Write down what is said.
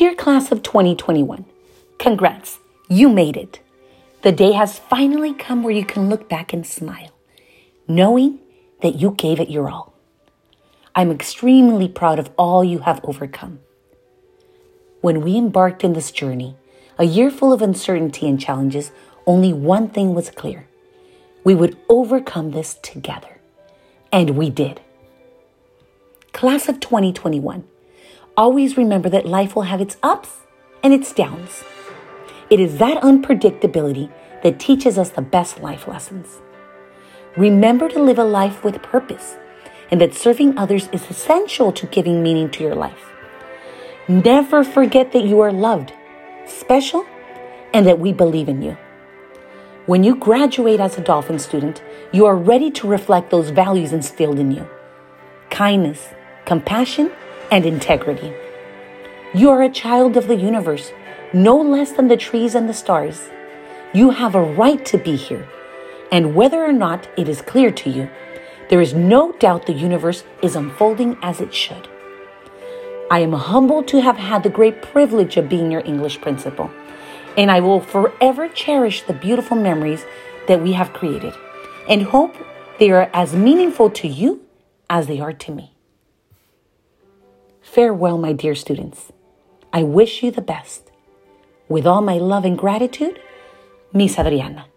Dear class of 2021, congrats, you made it. The day has finally come where you can look back and smile, knowing that you gave it your all. I'm extremely proud of all you have overcome. When we embarked in this journey, a year full of uncertainty and challenges, only one thing was clear. We would overcome this together. And we did. Class of 2021, always remember that life will have its ups and its downs. It is that unpredictability that teaches us the best life lessons. Remember to live a life with purpose and that serving others is essential to giving meaning to your life. Never forget that you are loved, special, and that we believe in you. When you graduate as a Dolphin student, you are ready to reflect those values instilled in you kindness, compassion, and integrity. You are a child of the universe, no less than the trees and the stars. You have a right to be here, and whether or not it is clear to you, there is no doubt the universe is unfolding as it should. I am humbled to have had the great privilege of being your English principal, and I will forever cherish the beautiful memories that we have created and hope they are as meaningful to you as they are to me. Farewell, my dear students. I wish you the best. With all my love and gratitude, Miss Adriana.